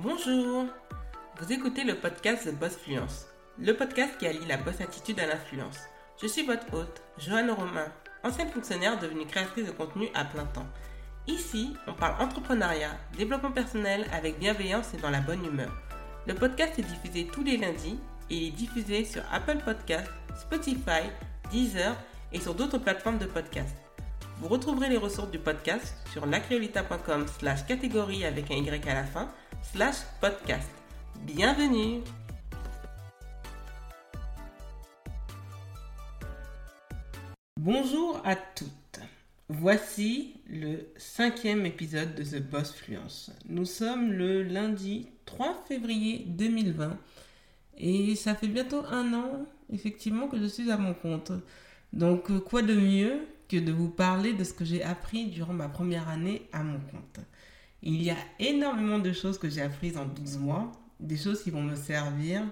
Bonjour Vous écoutez le podcast The Boss Fluence, le podcast qui allie la boss attitude à l'influence. Je suis votre hôte, Joanne Romain, ancienne fonctionnaire devenue créatrice de contenu à plein temps. Ici, on parle entrepreneuriat, développement personnel avec bienveillance et dans la bonne humeur. Le podcast est diffusé tous les lundis et il est diffusé sur Apple Podcasts, Spotify, Deezer et sur d'autres plateformes de podcast. Vous retrouverez les ressources du podcast sur lacreolita.com slash catégorie avec un Y à la fin slash podcast. Bienvenue Bonjour à toutes. Voici le cinquième épisode de The Boss Fluence. Nous sommes le lundi 3 février 2020 et ça fait bientôt un an effectivement que je suis à mon compte. Donc quoi de mieux que de vous parler de ce que j'ai appris durant ma première année à mon compte? Il y a énormément de choses que j'ai apprises en 12 mois, des choses qui vont me servir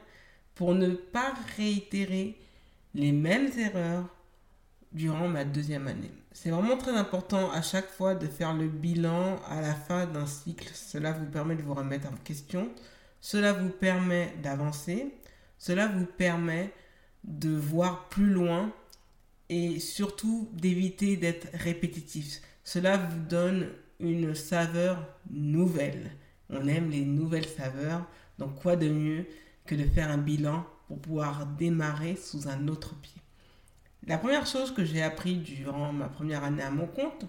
pour ne pas réitérer les mêmes erreurs durant ma deuxième année. C'est vraiment très important à chaque fois de faire le bilan à la fin d'un cycle. Cela vous permet de vous remettre en question. Cela vous permet d'avancer. Cela vous permet de voir plus loin et surtout d'éviter d'être répétitif. Cela vous donne une saveur nouvelle. On aime les nouvelles saveurs, donc quoi de mieux que de faire un bilan pour pouvoir démarrer sous un autre pied? La première chose que j'ai appris durant ma première année à mon compte,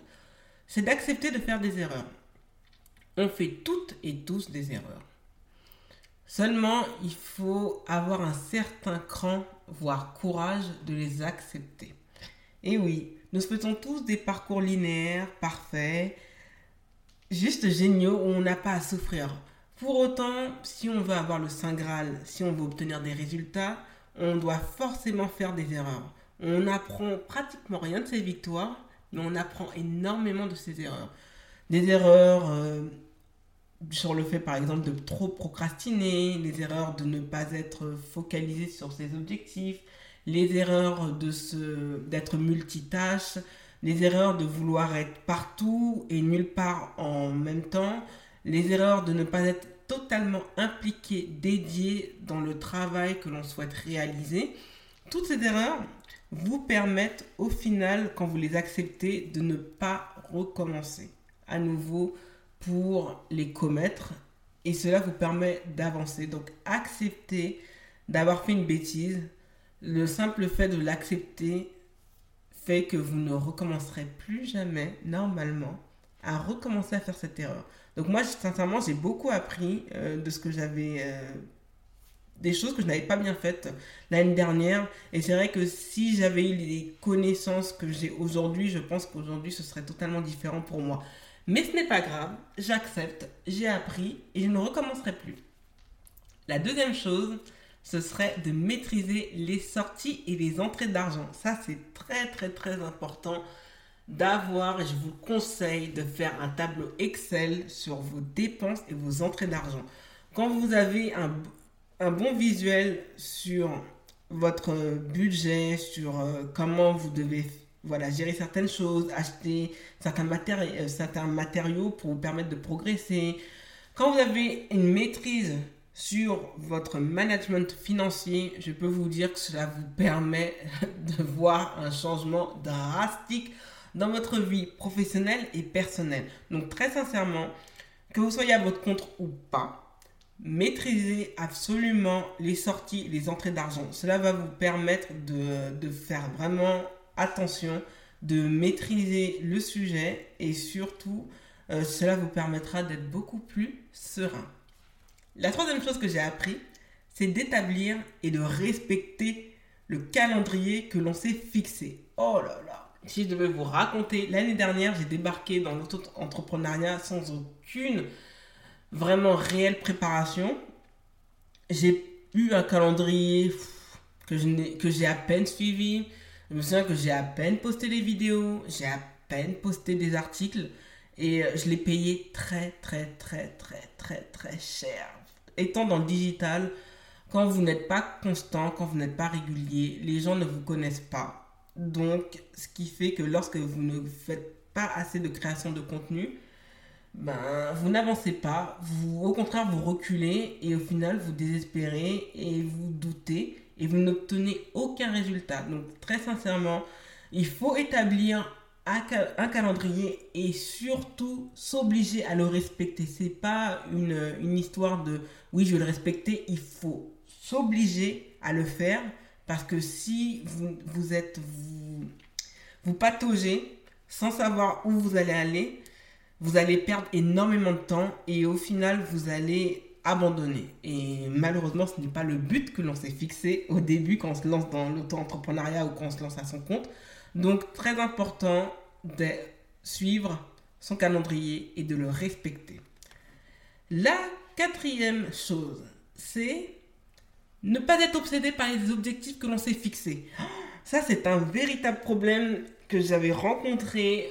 c'est d'accepter de faire des erreurs. On fait toutes et tous des erreurs. Seulement, il faut avoir un certain cran, voire courage de les accepter. Et oui, nous faisons tous des parcours linéaires, parfaits, juste géniaux où on n'a pas à souffrir. Pour autant, si on veut avoir le Saint Graal, si on veut obtenir des résultats, on doit forcément faire des erreurs. On n'apprend pratiquement rien de ses victoires, mais on apprend énormément de ses erreurs. Des erreurs euh, sur le fait, par exemple, de trop procrastiner, les erreurs de ne pas être focalisé sur ses objectifs, les erreurs d'être multitâche, les erreurs de vouloir être partout et nulle part en même temps, les erreurs de ne pas être totalement impliqué, dédié dans le travail que l'on souhaite réaliser. Toutes ces erreurs vous permettent au final, quand vous les acceptez, de ne pas recommencer à nouveau pour les commettre et cela vous permet d'avancer. Donc accepter d'avoir fait une bêtise, le simple fait de l'accepter que vous ne recommencerez plus jamais, normalement, à recommencer à faire cette erreur. Donc moi, sincèrement, j'ai beaucoup appris euh, de ce que j'avais... Euh, des choses que je n'avais pas bien faites l'année dernière. Et c'est vrai que si j'avais eu les connaissances que j'ai aujourd'hui, je pense qu'aujourd'hui, ce serait totalement différent pour moi. Mais ce n'est pas grave, j'accepte, j'ai appris et je ne recommencerai plus. La deuxième chose, ce serait de maîtriser les sorties et les entrées d'argent. Ça, c'est très, très, très important d'avoir, je vous conseille de faire un tableau Excel sur vos dépenses et vos entrées d'argent. Quand vous avez un, bon visuel sur votre budget, sur euh, comment vous devez gérer certaines choses, acheter euh, certains matériaux pour vous permettre de progresser. Quand vous avez une maîtrise sur votre management financier, je peux vous dire que cela vous permet de voir un changement drastique dans votre vie professionnelle et personnelle. Donc très sincèrement, que vous soyez à votre compte ou pas, maîtrisez absolument les sorties, les entrées d'argent. Cela va vous permettre de, faire vraiment attention, de maîtriser le sujet et surtout, euh, cela vous permettra d'être beaucoup plus serein. La troisième chose que j'ai appris, c'est d'établir et de respecter le calendrier que l'on s'est fixé. Oh là là, si je devais vous raconter, l'année dernière, j'ai débarqué dans l'auto-entrepreneuriat sans aucune vraiment réelle préparation. J'ai eu un calendrier que j'ai à peine suivi. Je me souviens que j'ai à peine posté des vidéos, j'ai à peine posté des articles et euh, je l'ai payé très très très très très très cher. Étant dans le digital, quand vous n'êtes pas constant, quand vous n'êtes pas régulier, les gens ne vous connaissent pas. Donc, ce qui fait que lorsque vous ne faites pas assez de création de contenu, ben, vous n'avancez pas, vous, au contraire, vous reculez et au final, vous désespérez et vous doutez et vous n'obtenez aucun résultat. Donc, très sincèrement, il faut établir un, calendrier et surtout s'obliger à le respecter. C'est pas une, une histoire de oui, je vais le respecter, il faut s'obliger à le faire parce que si vous, vous êtes vous, vous pataugez sans savoir où vous allez aller, vous allez perdre énormément de temps et au final, vous allez abandonner. Et malheureusement, ce n'est pas le but que l'on s'est fixé au début quand on se lance dans l'auto-entrepreneuriat ou quand on se lance à son compte. Donc, très important de suivre son calendrier et de le respecter. La quatrième chose, c'est ne pas être obsédé par les objectifs que l'on s'est fixés. Ça, c'est un véritable problème que j'avais rencontré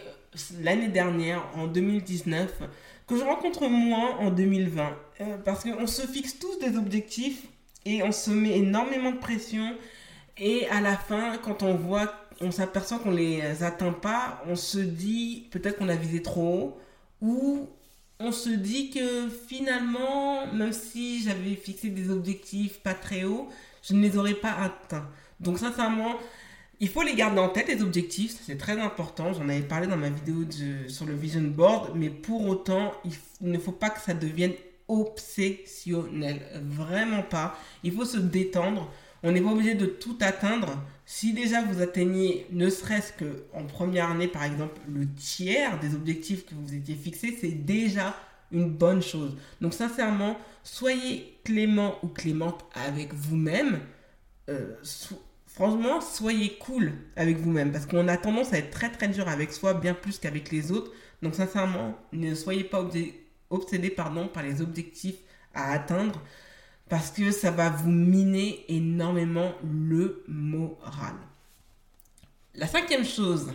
l'année dernière, en 2019, que je rencontre moins en 2020. Euh, parce qu'on se fixe tous des objectifs et on se met énormément de pression. Et à la fin, quand on voit, on s'aperçoit qu'on les atteint pas, on se dit peut-être qu'on a visé trop haut. Ou on se dit que finalement, même si j'avais fixé des objectifs pas très hauts, je ne les aurais pas atteints. Donc sincèrement, il faut les garder en tête, les objectifs, c'est très important. J'en avais parlé dans ma vidéo sur le vision board, mais pour autant, il, ne faut pas que ça devienne obsessionnel. Vraiment pas. Il faut se détendre. On n'est pas obligé de tout atteindre. Si déjà vous atteignez, ne serait-ce qu'en première année, par exemple, le tiers des objectifs que vous étiez fixés, c'est déjà une bonne chose. Donc sincèrement, soyez clément ou clémente avec vous-même. Euh, franchement, soyez cool avec vous-même parce qu'on a tendance à être très très dur avec soi, bien plus qu'avec les autres. Donc sincèrement, ne soyez pas pardon, par les objectifs à atteindre parce que ça va vous miner énormément le moral. La cinquième chose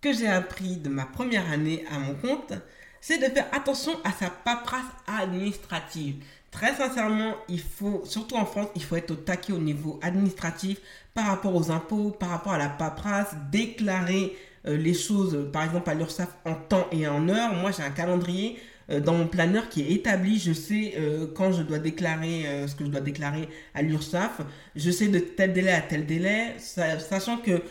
que j'ai appris de ma première année à mon compte, c'est de faire attention à sa paperasse administrative. Très sincèrement, il faut, surtout en France, il faut être au taquet au niveau administratif par rapport aux impôts, par rapport à la paperasse, déclarer euh, les choses, par exemple à l'URSSAF en temps et en heure. Moi, j'ai un calendrier dans mon planeur qui est établi. Je sais euh, quand je dois déclarer ce que je dois déclarer à l'URSSAF. Je sais de tel délai à tel délai, sachant que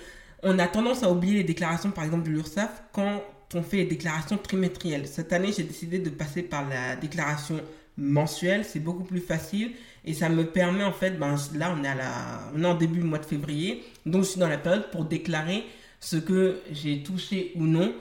on a tendance à oublier les déclarations, par exemple, de l'URSSAF quand on fait les déclarations trimestrielles. Cette année, j'ai décidé de passer par la déclaration mensuelle. C'est beaucoup plus facile. Et ça me permet en fait, ben, là on est, à la, on est en début du mois de février, donc je suis dans la période pour déclarer ce que j'ai touché ou non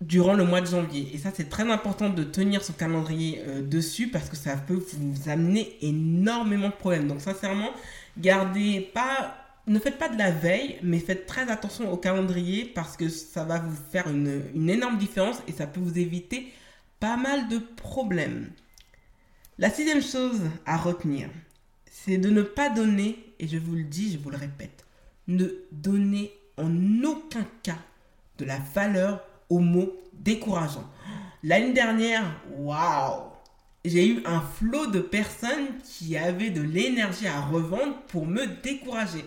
durant le mois de janvier. Et ça c'est très important de tenir son calendrier euh, dessus parce que ça peut vous amener énormément de problèmes. Donc sincèrement, gardez pas, ne faites pas de la veille, mais faites très attention au calendrier parce que ça va vous faire une, une énorme différence et ça peut vous éviter pas mal de problèmes. La sixième chose à retenir, c'est de ne pas donner, et je vous le dis, je vous le répète, ne donner en aucun cas de la valeur aux mots décourageants. L'année dernière, waouh J'ai eu un flot de personnes qui avaient de l'énergie à revendre pour me décourager.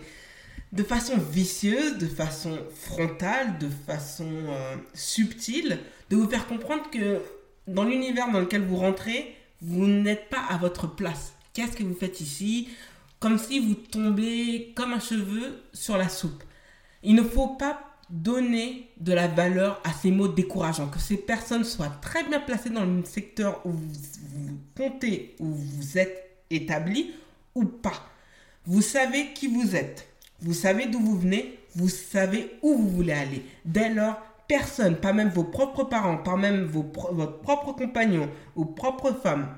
De façon vicieuse, de façon frontale, de façon euh, subtile, de vous faire comprendre que dans l'univers dans lequel vous rentrez, vous n'êtes pas à votre place. Qu'est-ce que vous faites ici? Comme si vous tombez comme un cheveu sur la soupe. Il ne faut pas donner de la valeur à ces mots décourageants. Que ces personnes soient très bien placées dans le secteur où vous, comptez, où vous êtes établi ou pas. Vous savez qui vous êtes. Vous savez d'où vous venez. Vous savez où vous voulez aller. Dès lors, personne, pas même vos propres parents, pas même vos, votre propre compagnon, vos propres femmes,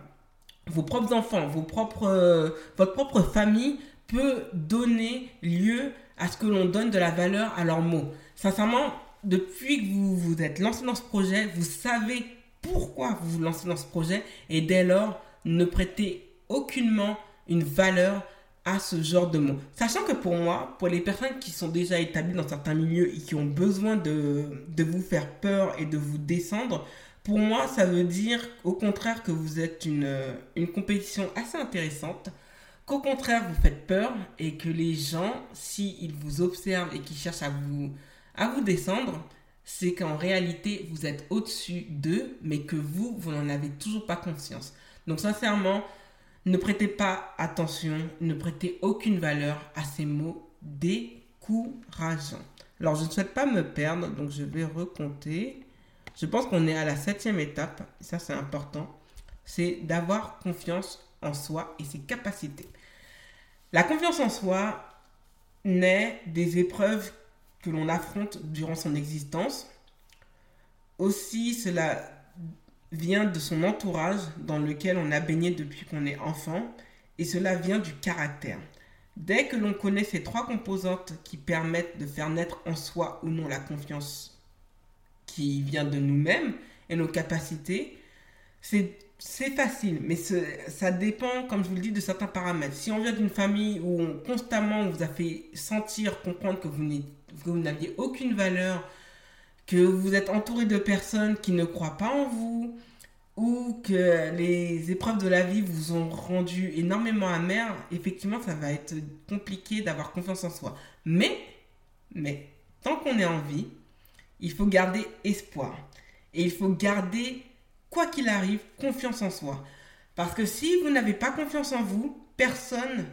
vos propres enfants, vos propres, euh, votre propre famille peut donner lieu à ce que l'on donne de la valeur à leurs mots. Sincèrement, depuis que vous vous êtes lancé dans ce projet, vous savez pourquoi vous vous lancez dans ce projet et dès lors, ne prêtez aucunement une valeur à ce genre de mots. Sachant que pour moi, pour les personnes qui sont déjà établies dans certains milieux et qui ont besoin de, de vous faire peur et de vous descendre, pour moi, ça veut dire au contraire que vous êtes une, une compétition assez intéressante, qu'au contraire, vous faites peur et que les gens, s'ils vous observent et qu'ils cherchent à vous, à vous descendre, c'est qu'en réalité, vous êtes au-dessus d'eux, mais que vous, vous n'en avez toujours pas conscience. Donc sincèrement, ne prêtez pas attention, ne prêtez aucune valeur à ces mots décourageants. Alors, je ne souhaite pas me perdre, donc je vais recompter. Je pense qu'on est à la septième étape, ça c'est important, c'est d'avoir confiance en soi et ses capacités. La confiance en soi naît des épreuves que l'on affronte durant son existence. Aussi, cela vient de son entourage dans lequel on a baigné depuis qu'on est enfant et cela vient du caractère. Dès que l'on connaît ces trois composantes qui permettent de faire naître en soi ou non la confiance qui vient de nous-mêmes et nos capacités, c'est facile, mais ça dépend, comme je vous le dis, de certains paramètres. Si on vient d'une famille où on, constamment on vous a fait sentir, comprendre que vous n'aviez aucune valeur, que vous êtes entouré de personnes qui ne croient pas en vous, ou que les épreuves de la vie vous ont rendu énormément amer, effectivement, ça va être compliqué d'avoir confiance en soi. Mais, mais, tant qu'on est en vie, il faut garder espoir. Et il faut garder, quoi qu'il arrive, confiance en soi. Parce que si vous n'avez pas confiance en vous, personne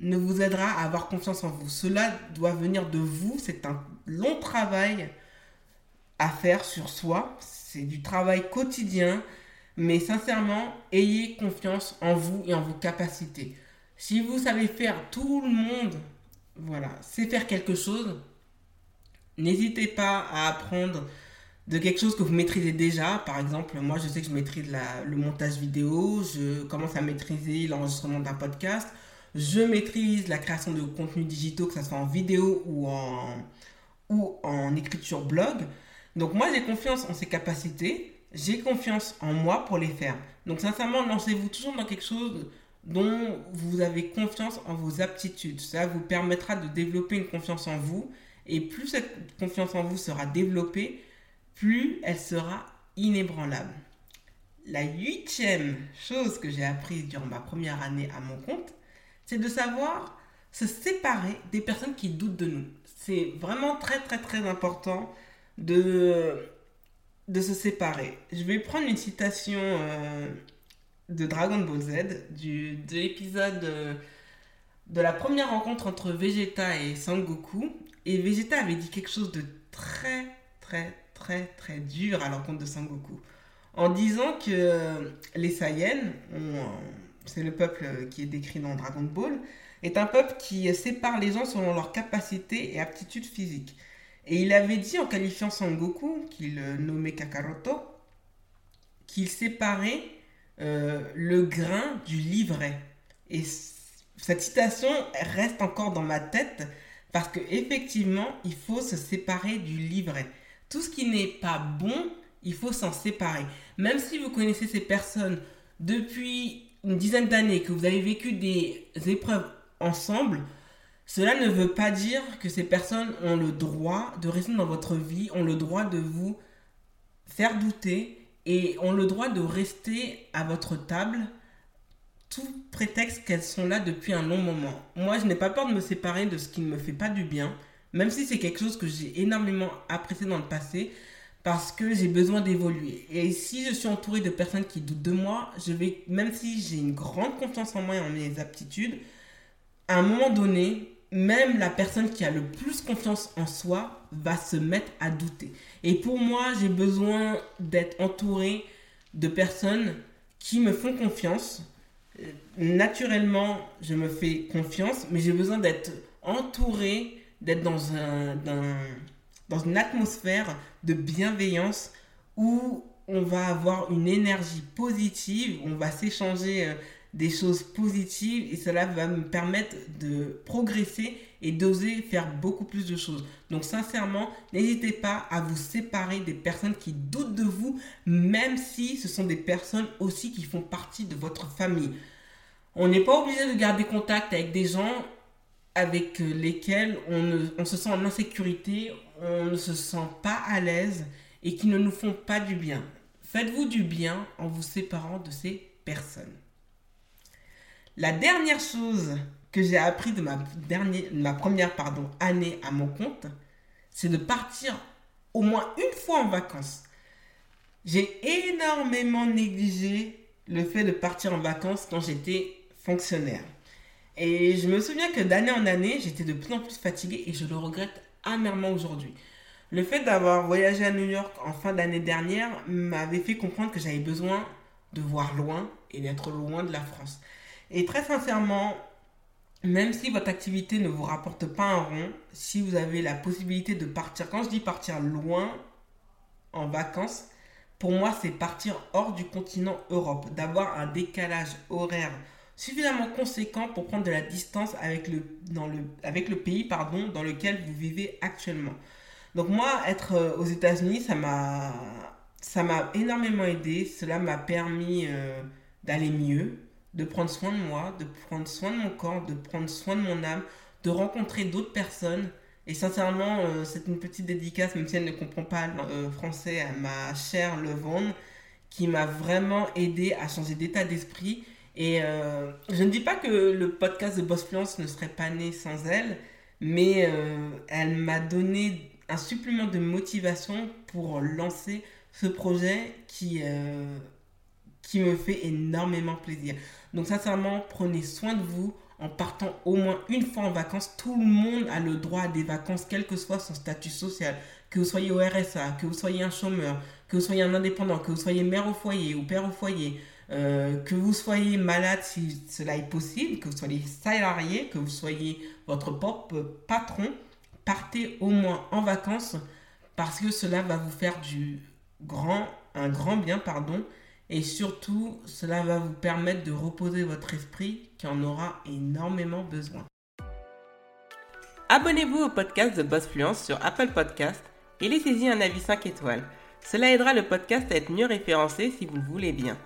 ne vous aidera à avoir confiance en vous. Cela doit venir de vous. C'est un long travail à faire sur soi. C'est du travail quotidien. Mais sincèrement, ayez confiance en vous et en vos capacités. Si vous savez faire, tout le monde, voilà, sait faire quelque chose, n'hésitez pas à apprendre de quelque chose que vous maîtrisez déjà. Par exemple, moi, je sais que je maîtrise le montage vidéo, je commence à maîtriser l'enregistrement d'un podcast, je maîtrise la création de contenus digitaux, que ce soit en vidéo ou en, ou en écriture blog. Donc moi, j'ai confiance en ces capacités j'ai confiance en moi pour les faire. Donc sincèrement, lancez-vous toujours dans quelque chose dont vous avez confiance en vos aptitudes. Ça vous permettra de développer une confiance en vous. Et plus cette confiance en vous sera développée, plus elle sera inébranlable. La huitième chose que j'ai apprise durant ma première année à mon compte, c'est de savoir se séparer des personnes qui doutent de nous. C'est vraiment très très très important de de se séparer. Je vais prendre une citation euh, de Dragon Ball Z, du, de l'épisode euh, de la première rencontre entre Vegeta et Sangoku. Et Vegeta avait dit quelque chose de très, très, très, très dur à l'encontre de Sangoku. En disant que euh, les Saiyans, c'est le peuple qui est décrit dans Dragon Ball, est un peuple qui sépare les gens selon leurs capacités et aptitudes physiques. Et il avait dit en qualifiant Sangoku, qu'il nommait Kakaroto, qu'il séparait euh, le grain du livret. Et cette citation reste encore dans ma tête parce que effectivement, il faut se séparer du livret. Tout ce qui n'est pas bon, il faut s'en séparer. Même si vous connaissez ces personnes depuis une dizaine d'années, que vous avez vécu des épreuves ensemble, cela ne veut pas dire que ces personnes ont le droit de rester dans votre vie, ont le droit de vous faire douter et ont le droit de rester à votre table tout prétexte qu'elles sont là depuis un long moment. Moi, je n'ai pas peur de me séparer de ce qui ne me fait pas du bien, même si c'est quelque chose que j'ai énormément apprécié dans le passé, parce que j'ai besoin d'évoluer. Et si je suis entouré de personnes qui doutent de moi, même si j'ai une grande confiance en moi et en mes aptitudes, à un moment donné, même la personne qui a le plus confiance en soi va se mettre à douter. Et pour moi, j'ai besoin d'être entouré de personnes qui me font confiance. Naturellement, je me fais confiance, mais j'ai besoin d'être entouré, d'être dans, un, dans une atmosphère de bienveillance où on va avoir une énergie positive, on va s'échanger euh, des choses positives et cela va me permettre de progresser et d'oser faire beaucoup plus de choses. Donc sincèrement, n'hésitez pas à vous séparer des personnes qui doutent de vous, même si ce sont des personnes aussi qui font partie de votre famille. On n'est pas obligé de garder contact avec des gens avec lesquels on, se sent en insécurité, on ne se sent pas à l'aise et qui ne nous font pas du bien. Faites-vous du bien en vous séparant de ces personnes. La dernière chose que j'ai appris de ma, première année à mon compte, c'est de partir au moins une fois en vacances. J'ai énormément négligé le fait de partir en vacances quand j'étais fonctionnaire. Et je me souviens que d'année en année, j'étais de plus en plus fatiguée et je le regrette amèrement aujourd'hui. Le fait d'avoir voyagé à New York en fin d'année dernière m'avait fait comprendre que j'avais besoin de voir loin et d'être loin de la France. Et très sincèrement, même si votre activité ne vous rapporte pas un rond, si vous avez la possibilité de partir, quand je dis partir loin en vacances, pour moi c'est partir hors du continent Europe, d'avoir un décalage horaire suffisamment conséquent pour prendre de la distance avec le, dans le, avec le pays pardon, dans lequel vous vivez actuellement. Donc moi, être euh, aux États-Unis, ça m'a énormément aidé. Cela m'a permis euh, d'aller mieux, de prendre soin de moi, de prendre soin de mon corps, de prendre soin de mon âme, de rencontrer d'autres personnes. Et sincèrement, euh, c'est une petite dédicace, même si elle ne comprend pas le français, à ma chère Levonne, qui m'a vraiment aidé à changer d'état d'esprit et euh, je ne dis pas que le podcast de Boss Fluence ne serait pas né sans elle, mais euh, elle m'a donné un supplément de motivation pour lancer ce projet qui, euh, qui me fait énormément plaisir. Donc sincèrement, prenez soin de vous en partant au moins une fois en vacances. Tout le monde a le droit à des vacances, quel que soit son statut social. Que vous soyez au RSA, que vous soyez un chômeur, que vous soyez un indépendant, que vous soyez mère au foyer ou père au foyer. Euh, que vous soyez malade si cela est possible, que vous soyez salarié, que vous soyez votre propre patron, partez au moins en vacances parce que cela va vous faire du grand, un grand bien, pardon, et surtout cela va vous permettre de reposer votre esprit qui en aura énormément besoin. Abonnez-vous au podcast de Boss Fluence sur Apple Podcast et laissez-y un avis 5 étoiles. Cela aidera le podcast à être mieux référencé si vous le voulez bien.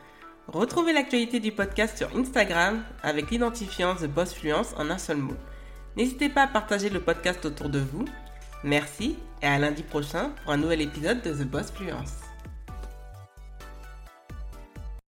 Retrouvez l'actualité du podcast sur Instagram avec l'identifiant The Boss Fluence en un seul mot. N'hésitez pas à partager le podcast autour de vous. Merci et à lundi prochain pour un nouvel épisode de The Boss Fluence.